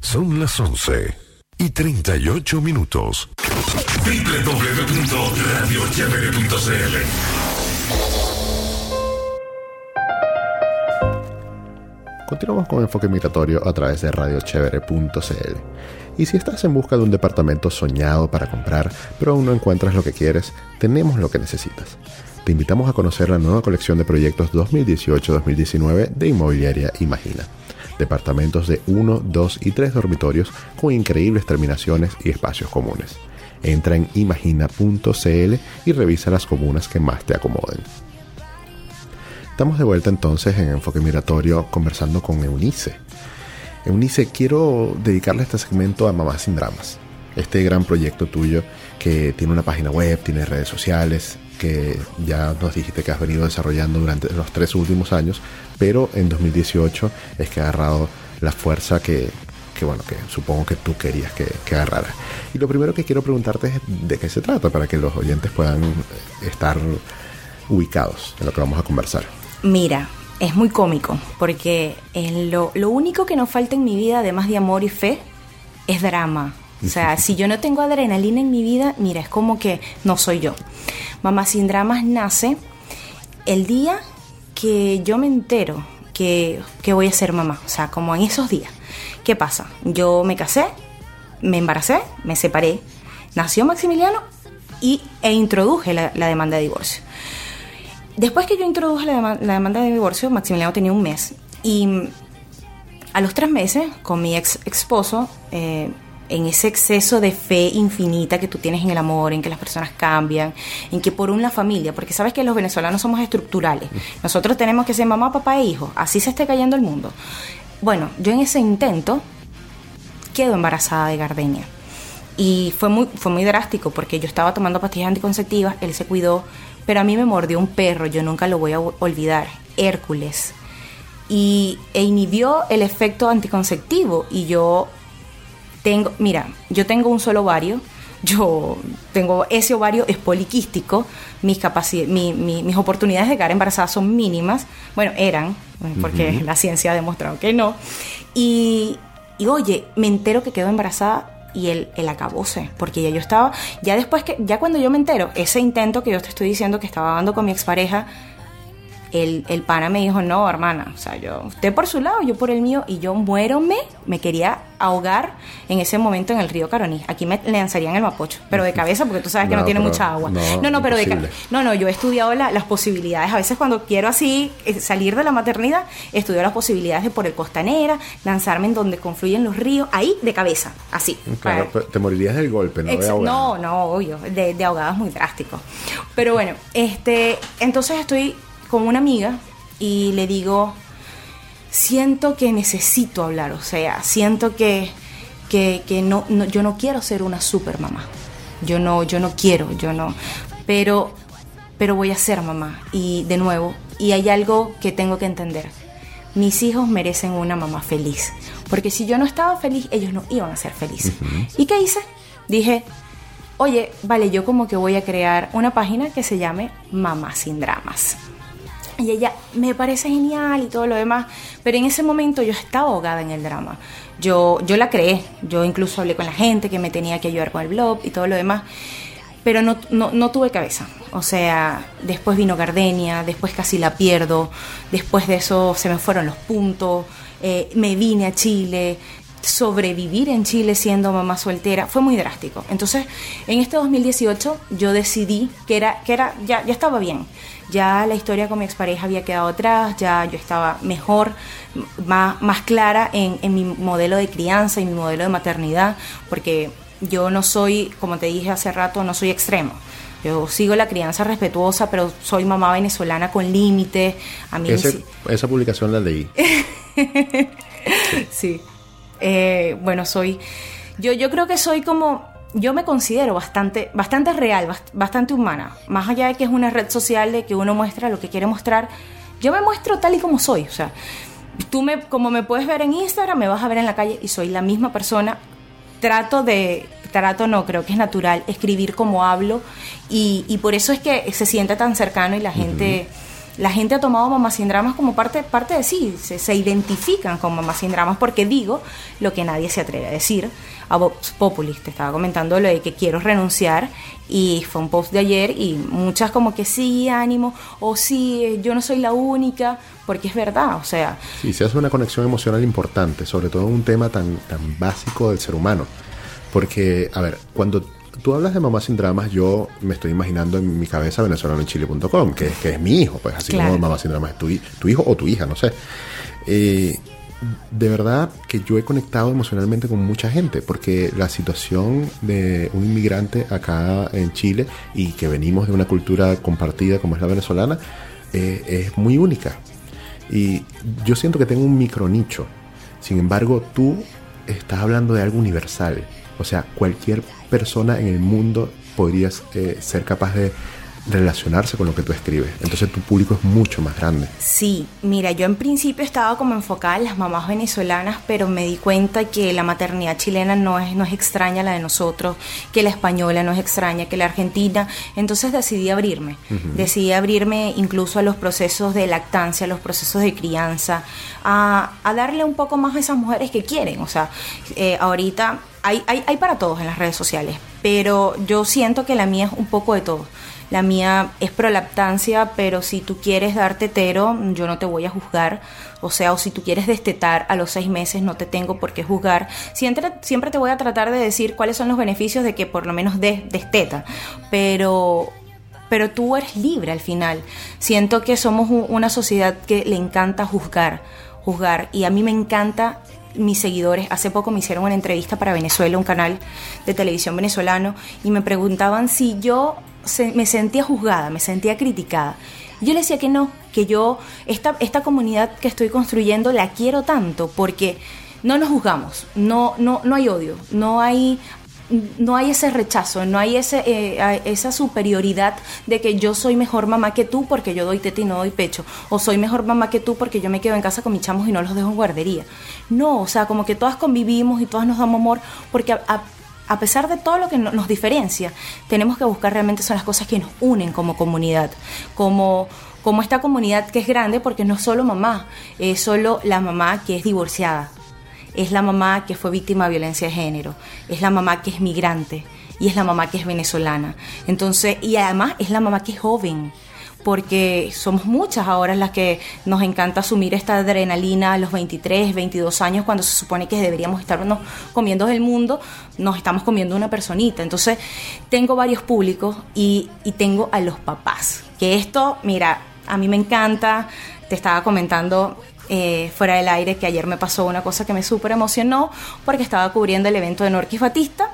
Son las 11 y 38 minutos. www.radiochevere.cl Continuamos con Enfoque Migratorio a través de radiochevere.cl. Y si estás en busca de un departamento soñado para comprar, pero aún no encuentras lo que quieres, tenemos lo que necesitas. Te invitamos a conocer la nueva colección de proyectos 2018-2019 de Inmobiliaria Imagina. Departamentos de 1, 2 y 3 dormitorios con increíbles terminaciones y espacios comunes. Entra en imagina.cl y revisa las comunas que más te acomoden. Estamos de vuelta entonces en Enfoque Migratorio conversando con Eunice. Eunice, quiero dedicarle este segmento a Mamá sin Dramas. Este gran proyecto tuyo que tiene una página web, tiene redes sociales, que ya nos dijiste que has venido desarrollando durante los tres últimos años, pero en 2018 es que ha agarrado la fuerza que, bueno, que supongo que tú querías que, que agarrara. Y lo primero que quiero preguntarte es de qué se trata para que los oyentes puedan estar ubicados en lo que vamos a conversar. Mira, es muy cómico, porque lo, lo único que nos falta en mi vida, además de amor y fe, es drama. O sea, *laughs* si yo no tengo adrenalina en mi vida, mira, es como que no soy yo. Mamá sin dramas nace el día que yo me entero que, que, voy a ser mamá. O sea, como en esos días. ¿Qué pasa? Yo me casé, me embaracé, me separé, nació Maximiliano y, e introduje la, la demanda de divorcio. Después que yo introduje la, demanda de divorcio, Maximiliano tenía un mes. Y a los tres meses, con mi ex esposo, eh, en ese exceso de fe infinita que tú tienes en el amor, en que las personas cambian, en que por un la familia, porque sabes que los venezolanos somos estructurales. Nosotros tenemos que ser mamá, papá e hijo. Así se esté cayendo el mundo. Bueno, yo en ese intento quedo embarazada de Gardenia. Y fue muy, fue muy drástico porque yo estaba tomando pastillas anticonceptivas, él se cuidó, pero a mí me mordió un perro, yo nunca lo voy a olvidar, Hércules. Y e inhibió el efecto anticonceptivo y yo tengo, mira, yo tengo un solo ovario, yo tengo ese ovario es poliquístico, mis, mis oportunidades de quedar embarazada son mínimas, bueno, eran, porque la ciencia ha demostrado que no, y, y oye, me entero que quedo embarazada y el, el acabose, porque ya yo estaba, ya después que, ya cuando yo me entero, ese intento que yo te estoy diciendo que estaba dando con mi expareja, el, el pana me dijo, no, hermana, o sea, yo, usted por su lado, yo por el mío, y yo muérome, me quería ahogar en ese momento en el río Caroní. Aquí me lanzarían el mapocho, pero de cabeza, porque tú sabes que no, tiene mucha agua. No, no, pero de No, no, yo he estudiado las posibilidades. A veces cuando quiero así eh, salir de la maternidad, estudio las posibilidades de por el Costanera, lanzarme en donde confluyen los ríos, ahí de cabeza, así. Claro, te morirías del golpe, ¿no? De no, no, obvio, de, de ahogada es muy drástico. Pero bueno, este, entonces estoy con una amiga y le digo, siento que necesito hablar, o sea, siento que, que, no, yo no quiero ser una super mamá. Yo no, yo no quiero, yo no. Pero, pero voy a ser mamá. Y de nuevo, y hay algo que tengo que entender. Mis hijos merecen una mamá feliz. Porque si yo no estaba feliz, ellos no iban a ser felices. ¿Y qué hice? Dije, oye, vale, yo como que voy a crear una página que se llame Mamá sin Dramas. Y ella me parece genial y todo lo demás, pero en ese momento yo estaba ahogada en el drama. Yo, yo la creé, yo incluso hablé con la gente que me tenía que ayudar con el blog y todo lo demás, pero no, no, tuve cabeza. O sea, después vino Gardenia, después casi la pierdo, después de eso se me fueron los puntos, eh, me vine a Chile, sobrevivir en Chile siendo mamá soltera fue muy drástico. Entonces, en este 2018 yo decidí que era que era ya ya estaba bien ya la historia con mi expareja había quedado atrás, ya yo estaba mejor, más, más clara en, en mi modelo de crianza y mi modelo de maternidad, porque yo no soy, como te dije hace rato, no soy extremo. Yo sigo la crianza respetuosa, pero soy mamá venezolana con límites. A mí esa publicación la leí. *laughs* sí. Eh, bueno, soy. Yo, yo creo que soy como yo me considero bastante, bastante real, bastante humana. Más allá de que es una red social de que uno muestra lo que quiere mostrar, yo me muestro tal y como soy. O sea, tú me, como me puedes ver en Instagram, me vas a ver en la calle y soy la misma persona. Trato de, trato no, creo que es natural escribir como hablo y, por eso es que se siente tan cercano y la gente la gente ha tomado mamá sin dramas como parte, parte de sí, se, se identifican con mamá sin dramas porque digo lo que nadie se atreve a decir. A Vox Populis te estaba comentando lo de que quiero renunciar y fue un post de ayer y muchas como que sí, ánimo, o sí, yo no soy la única, porque es verdad, o sea... Sí, se hace una conexión emocional importante, sobre todo en un tema tan, tan básico del ser humano. Porque, a ver, cuando tú hablas de mamá sin dramas, yo me estoy imaginando en mi cabeza venezolanoenchile.com, que, que es mi hijo, pues así Claro. como mamá sin dramas es tu, tu hijo o tu hija, no sé. Eh, de verdad que yo he conectado emocionalmente con mucha gente, porque la situación de un inmigrante acá en Chile y que venimos de una cultura compartida como es la venezolana, eh, es muy única. Y yo siento que tengo un micro nicho. Sin embargo, tú estás hablando de algo universal. O sea, cualquier persona en el mundo podría eh, ser capaz de relacionarse con lo que tú escribes. Entonces tu público es mucho más grande. Sí, mira, yo en principio estaba como enfocada en las mamás venezolanas, pero me di cuenta que la maternidad chilena no es, no es extraña a la de nosotros, que la española no es extraña, que la argentina. Entonces decidí abrirme. Decidí abrirme incluso a los procesos de lactancia, a los procesos de crianza, a, a darle un poco más a esas mujeres que quieren. O sea, eh, ahorita hay, para todos en las redes sociales, pero yo siento que la mía es un poco de todo. La mía es prolactancia, pero si tú quieres dar tetero, yo no te voy a juzgar. O sea, o si tú quieres destetar a los seis meses, no te tengo por qué juzgar. Siempre, siempre te voy a tratar de decir cuáles son los beneficios de que por lo menos des, desteta. Pero, pero tú eres libre al final. Siento que somos un- una sociedad que le encanta juzgar, juzgar. Y a mí me encanta mis seguidores. Hace poco me hicieron una entrevista para Venezuela, un canal de televisión venezolano, y me preguntaban si yo se- me sentía juzgada, me sentía criticada. Yo le decía que no, que yo, esta, esta comunidad que estoy construyendo la quiero tanto porque no nos juzgamos, no, no, no hay odio, no hay, no hay ese rechazo, no hay ese, eh, esa superioridad de que yo soy mejor mamá que tú porque yo doy teta y no doy pecho, o soy mejor mamá que tú porque yo me quedo en casa con mis chamos y no los dejo en guardería. No, o sea, como que todas convivimos y todas nos damos amor porque a- pesar de todo lo que no- nos diferencia, tenemos que buscar realmente son las cosas que nos unen como comunidad, como, como esta comunidad que es grande porque no es solo mamá, es solo la mamá que es divorciada, es la mamá que fue víctima de violencia de género, es la mamá que es migrante y es la mamá que es venezolana. Entonces, y además es la mamá que es joven porque somos muchas ahora las que nos encanta asumir esta adrenalina a los 23, 22 años, cuando se supone que deberíamos estarnos comiendo el mundo, nos estamos comiendo una personita. Entonces, tengo varios públicos y, y tengo a los papás, que esto, mira, a mí me encanta, te estaba comentando eh, fuera del aire que ayer me pasó una cosa que me súper emocionó porque estaba cubriendo el evento de Norquis Batista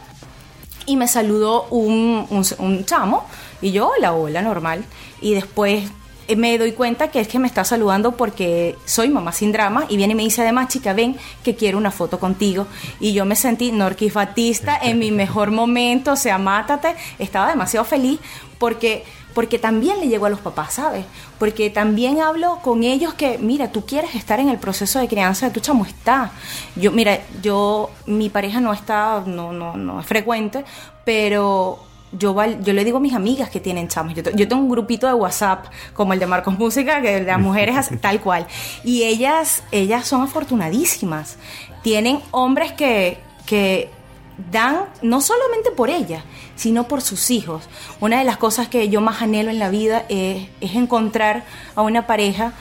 y me saludó un, un, un chamo y yo, hola, hola, normal. Y después eh, me doy cuenta que es que me está saludando porque soy mamá sin drama y viene y me dice además, chica, ven que quiero una foto contigo. Y yo me sentí Norquis Batista en mi mejor momento, o sea, mátate. Estaba demasiado feliz porque porque también le llego a los papás, ¿sabes? Porque también hablo con ellos que, mira, tú quieres estar en el proceso de crianza de tu chamo, está. Yo, mira, yo, mi pareja no está, no, no, no es frecuente, pero yo, yo le digo a mis amigas que tienen chamos. Yo, yo tengo un grupito de WhatsApp, como el de Marcos Música, que las mujeres tal cual. Y ellas, ellas son afortunadísimas. Tienen hombres que, que dan no solamente por ellas, sino por sus hijos. Una de las cosas que yo más anhelo en la vida es, es encontrar a una pareja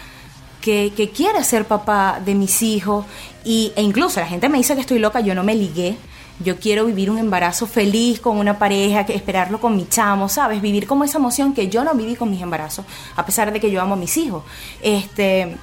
que, que quiera ser papá de mis hijos y, e incluso la gente me dice que estoy loca, yo no me ligué. Yo quiero vivir un embarazo feliz con una pareja, que esperarlo con mi chamo, ¿sabes? Vivir como esa emoción que yo no viví con mis embarazos, a pesar de que yo amo a mis hijos. Este,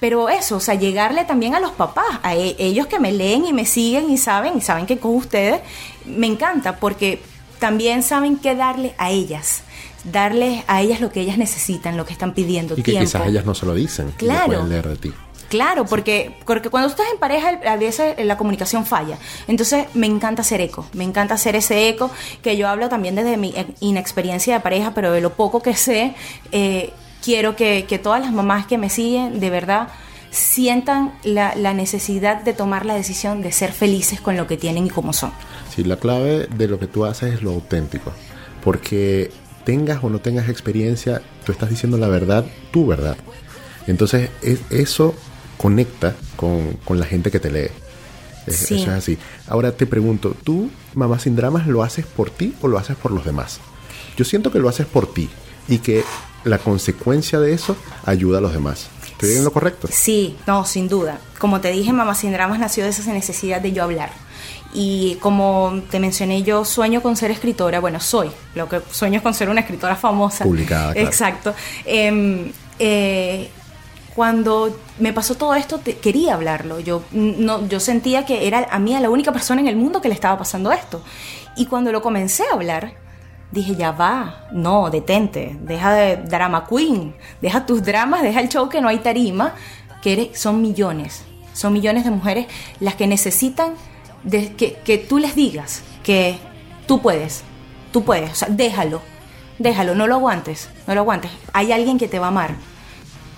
pero eso, o sea, llegarle también a los papás, a e- ellos que me leen y me siguen y saben, y saben que con ustedes me encanta porque también saben qué darle a ellas, darles a ellas lo que ellas necesitan, lo que están pidiendo, Y que tiempo. quizás ellas no se lo dicen. lo Claro. pueden leer de ti. Claro, porque, porque cuando estás en pareja a veces la comunicación falla. Entonces me encanta hacer eco, me encanta hacer ese eco que yo hablo también desde mi inexperiencia de pareja, pero de lo poco que sé, eh, quiero que, que todas las mamás que me siguen de verdad sientan la, la necesidad de tomar la decisión de ser felices con lo que tienen y como son. Sí, la clave de lo que tú haces es lo auténtico. Porque tengas o no tengas experiencia, tú estás diciendo la verdad, tu verdad. Entonces, eso conecta con, la gente que te lee. Eso es así. Ahora te pregunto, ¿tú, Mamá Sin Dramas, lo haces por ti o lo haces por los demás? Yo siento que lo haces por ti y que la consecuencia de eso ayuda a los demás. ¿Estoy en lo correcto? Sí, no, sin duda. Como te dije, Mamá Sin Dramas nació de esa necesidad de yo hablar. Y como te mencioné, yo sueño con ser escritora. Bueno, soy. Lo que sueño es con ser una escritora famosa. Publicada. Exacto. Em, eh, cuando me pasó todo esto, quería hablarlo. Yo, no, yo sentía que era a mí la única persona en el mundo que le estaba pasando esto. Y cuando lo comencé a hablar, dije, ya va, no, detente, deja de drama queen, deja tus dramas, deja el show que no hay tarima, que son millones, son millones de mujeres las que necesitan que, que tú les digas que tú puedes, tú puedes, o sea, déjalo, déjalo, no lo aguantes, no lo aguantes. Hay alguien que te va a amar,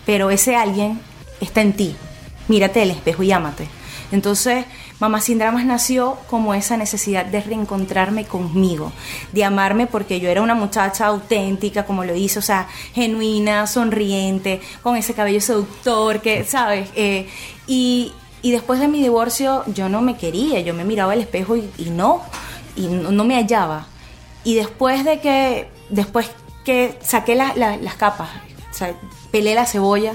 pero ese alguien está en ti. Mírate el espejo y ámate. Entonces, Mamá Sin Dramas nació como esa necesidad de reencontrarme conmigo, de amarme porque yo era una muchacha auténtica, como lo hice, o sea, genuina, sonriente, con ese cabello seductor, que, ¿sabes? Eh, y, después de mi divorcio yo no me quería, yo me miraba al espejo y, no, y no, me hallaba. Y después de que, después que saqué las capas, o sea, pelé la cebolla,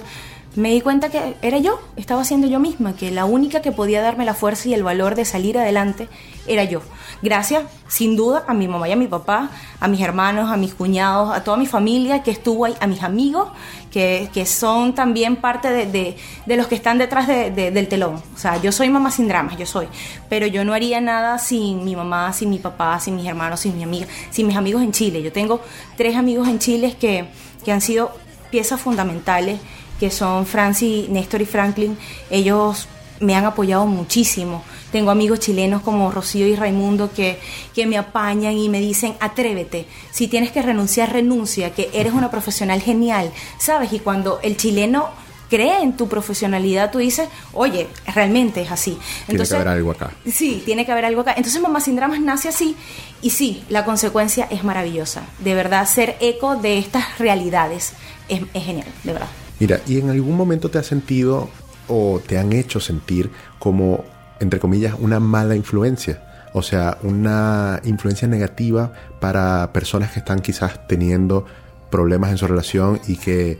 me di cuenta que era yo, estaba siendo yo misma, que la única que podía darme la fuerza y el valor de salir adelante era yo. Gracias, sin duda, a mi mamá y a mi papá, a mis hermanos, a mis cuñados, a toda mi familia que estuvo ahí, a mis amigos, que, son también parte de, los que están detrás del telón. O sea, yo soy mamá sin dramas, yo soy, pero yo no haría nada sin mi mamá, sin mi papá, sin mis hermanos, sin mi amiga, sin mis amigos en Chile. Yo tengo tres amigos en Chile que, que han sido piezas fundamentales que son Francis, Néstor y Franklin, ellos me han apoyado muchísimo. Tengo amigos chilenos como Rocío y Raimundo que, que me apañan y me dicen, atrévete, si tienes que renunciar, renuncia, que eres una profesional genial, ¿sabes? Y cuando el chileno cree en tu profesionalidad, tú dices, oye, realmente es así. Entonces, tiene que haber algo acá. Sí, tiene que haber algo acá. Entonces Mamá Sin Dramas nace así y sí, la consecuencia es maravillosa. De verdad, ser eco de estas realidades es, es genial, de verdad. Mira, ¿y en algún momento te has sentido o te han hecho sentir como, entre comillas, una mala influencia? O sea, una influencia negativa para personas que están quizás teniendo problemas en su relación y que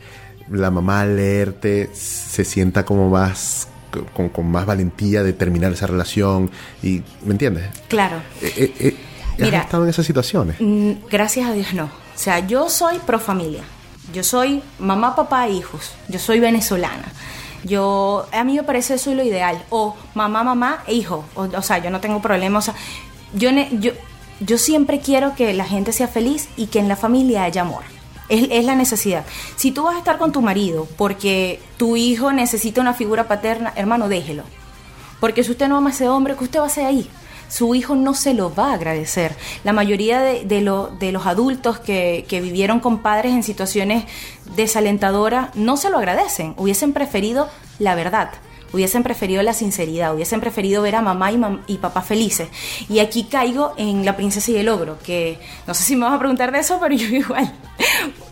la mamá al leerte se sienta como más con, más valentía de terminar esa relación y ¿me entiendes? Claro. Eh, eh, eh ¿Has estado en esas situaciones? Mm, gracias a Dios no. O sea, yo soy pro familia. Yo soy mamá, papá e hijos. Yo soy venezolana. Yo, a mí me parece eso lo ideal. O mamá, mamá e hijo. O, sea, yo no tengo problema. O sea, yo, yo, yo siempre quiero que la gente sea feliz y que en la familia haya amor. Es, es, la necesidad. Si tú vas a estar con tu marido porque tu hijo necesita una figura paterna, hermano, déjelo. Porque si usted no ama a ese hombre, ¿qué usted va a hacer ahí? Su hijo no se lo va a agradecer. La mayoría de, los adultos que, que, vivieron con padres en situaciones desalentadoras no se lo agradecen, hubiesen preferido la verdad hubiesen preferido la sinceridad, hubiesen preferido ver a mamá y, y, papá felices. Y aquí caigo en La princesa y el ogro, que no sé si me vas a preguntar de eso, *laughs* pero yo igual.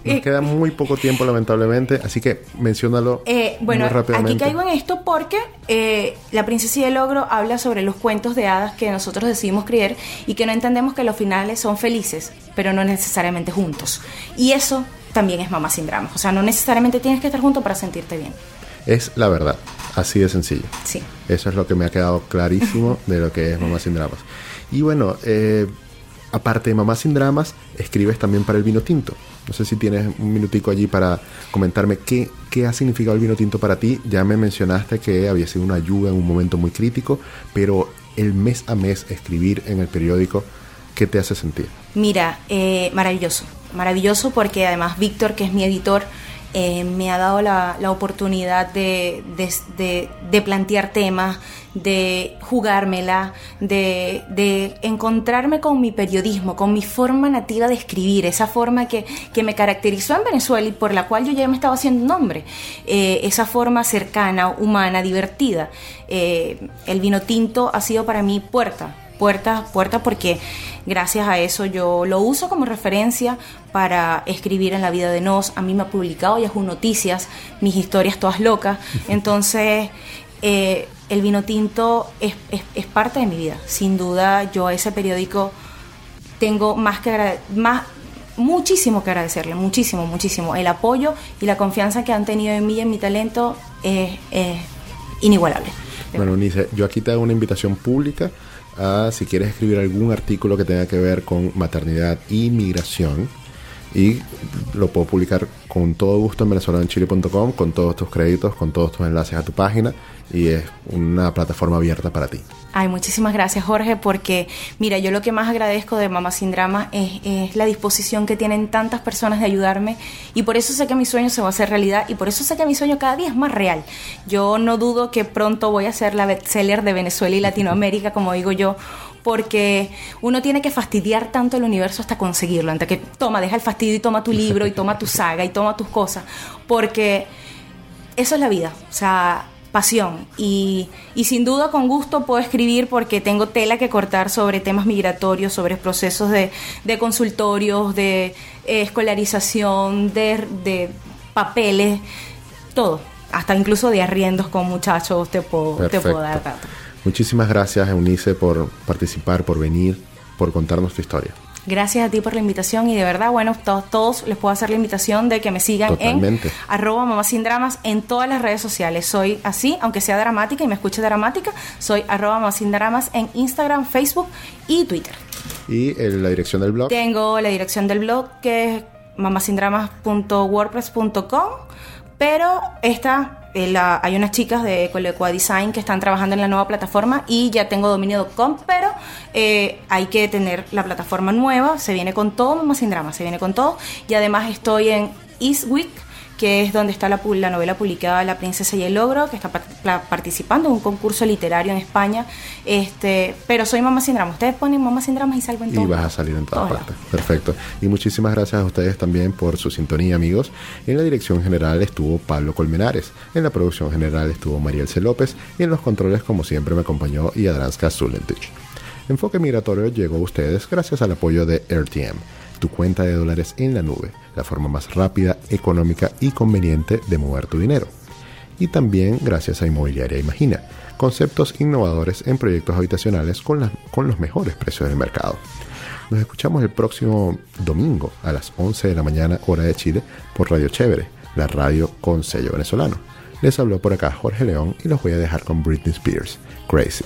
Nos eh, queda muy poco tiempo, lamentablemente, así que menciónalo eh, bueno, aquí caigo en esto porque eh, La princesa y el ogro habla sobre los cuentos de hadas que nosotros decidimos creer y que no entendemos que los finales son felices, pero no necesariamente juntos. Y eso también es mamá sin dramas. O sea, no necesariamente tienes que estar juntos para sentirte bien. Es la verdad. Así de sencillo. Sí. Eso es lo que me ha quedado clarísimo de lo que es Mamá sin Dramas. Y bueno, eh, aparte de Mamá sin Dramas, escribes también para el vino tinto. No sé si tienes un minutico allí para comentarme qué, qué ha significado el vino tinto para ti. Ya me mencionaste que había sido una ayuda en un momento muy crítico, pero el mes a mes escribir en el periódico, ¿qué te hace sentir? Mira, eh, maravilloso. Maravilloso porque además Víctor, que es mi editor, eh, me ha dado la, oportunidad de, plantear temas, de jugármela, de, encontrarme con mi periodismo, con mi forma nativa de escribir, esa forma que, me caracterizó en Venezuela y por la cual yo ya me estaba haciendo nombre, eh, esa forma cercana, humana, divertida. Eh, el vino tinto ha sido para mí puerta, puerta, puerta porque gracias a eso yo lo uso como referencia para escribir en la vida de Nos. A mí me ha publicado Yahoo Noticias, mis historias todas locas. *laughs* Entonces, eh, el vino tinto es, es, parte de mi vida. Sin duda, yo a ese periódico tengo más que más muchísimo que agradecerle, muchísimo, muchísimo. El apoyo y la confianza que han tenido en mí y en mi talento es, inigualable. Bueno, Unice, yo aquí te hago una invitación pública a si quieres escribir algún artículo que tenga que ver con maternidad y migración y lo puedo publicar con todo gusto en venezolaноchile.com con todos tus créditos, con todos tus enlaces a tu página y es una plataforma abierta para ti. Ay, muchísimas gracias Jorge, porque mira, yo lo que más agradezco de Mamá Sin Drama es, la disposición que tienen tantas personas de ayudarme y por eso sé que mi sueño se va a hacer realidad y por eso sé que mi sueño cada día es más real. Yo no dudo que pronto voy a ser la bestseller de Venezuela y Latinoamérica, como digo yo, porque uno tiene que fastidiar tanto el universo hasta conseguirlo, antes que toma, deja el fastidio y toma tu libro y toma tu saga y toma tus cosas, porque eso es la vida, o sea, pasión y, sin duda con gusto puedo escribir porque tengo tela que cortar sobre temas migratorios, sobre procesos de, consultorios, de eh, escolarización, de, papeles, todo, hasta incluso de arriendos con muchachos te puedo, te puedo dar datos. Muchísimas gracias, Eunice, por participar, por venir, por contarnos tu historia. Gracias a ti por la invitación y de verdad, bueno, todos, todos les puedo hacer la invitación de que me sigan en arroba mamá sin dramas en todas las redes sociales. Soy así, aunque sea dramática y me escuche dramática, soy arroba mamá sin dramas en Instagram, Facebook y Twitter. ¿Y la dirección del blog? Tengo la dirección del blog que es mamasindramas.wordpress.com, pero esta hay unas chicas de Colecua Design que están trabajando en la nueva plataforma y ya tengo dominio.com, pero eh, hay que tener la plataforma nueva, se viene con todo, más sin drama, se viene con todo. Y además estoy en Eastwick que es donde está la, la, novela publicada La princesa y el ogro, que está participando en un concurso literario en España. Este, pero soy Mamá Sin Drama. Ustedes ponen Mamá Sin Drama y salgo en todo. Y vas a salir en todas partes. Perfecto. Y muchísimas gracias a ustedes también por su sintonía, amigos. En la dirección general estuvo Pablo Colmenares. En la producción general estuvo Mariel C. López. Y en los controles, como siempre, me acompañó Yadranska Zulentich. Enfoque Migratorio llegó a ustedes gracias al apoyo de RTM tu cuenta de dólares en la nube, la forma más rápida, económica y conveniente de mover tu dinero. Y también gracias a Inmobiliaria Imagina, conceptos innovadores en proyectos habitacionales con, los mejores precios del mercado. Nos escuchamos el próximo domingo a las 11 de la mañana hora de Chile por Radio Chévere, la radio con sello venezolano. Les habló por acá Jorge León y los voy a dejar con Britney Spears, Crazy.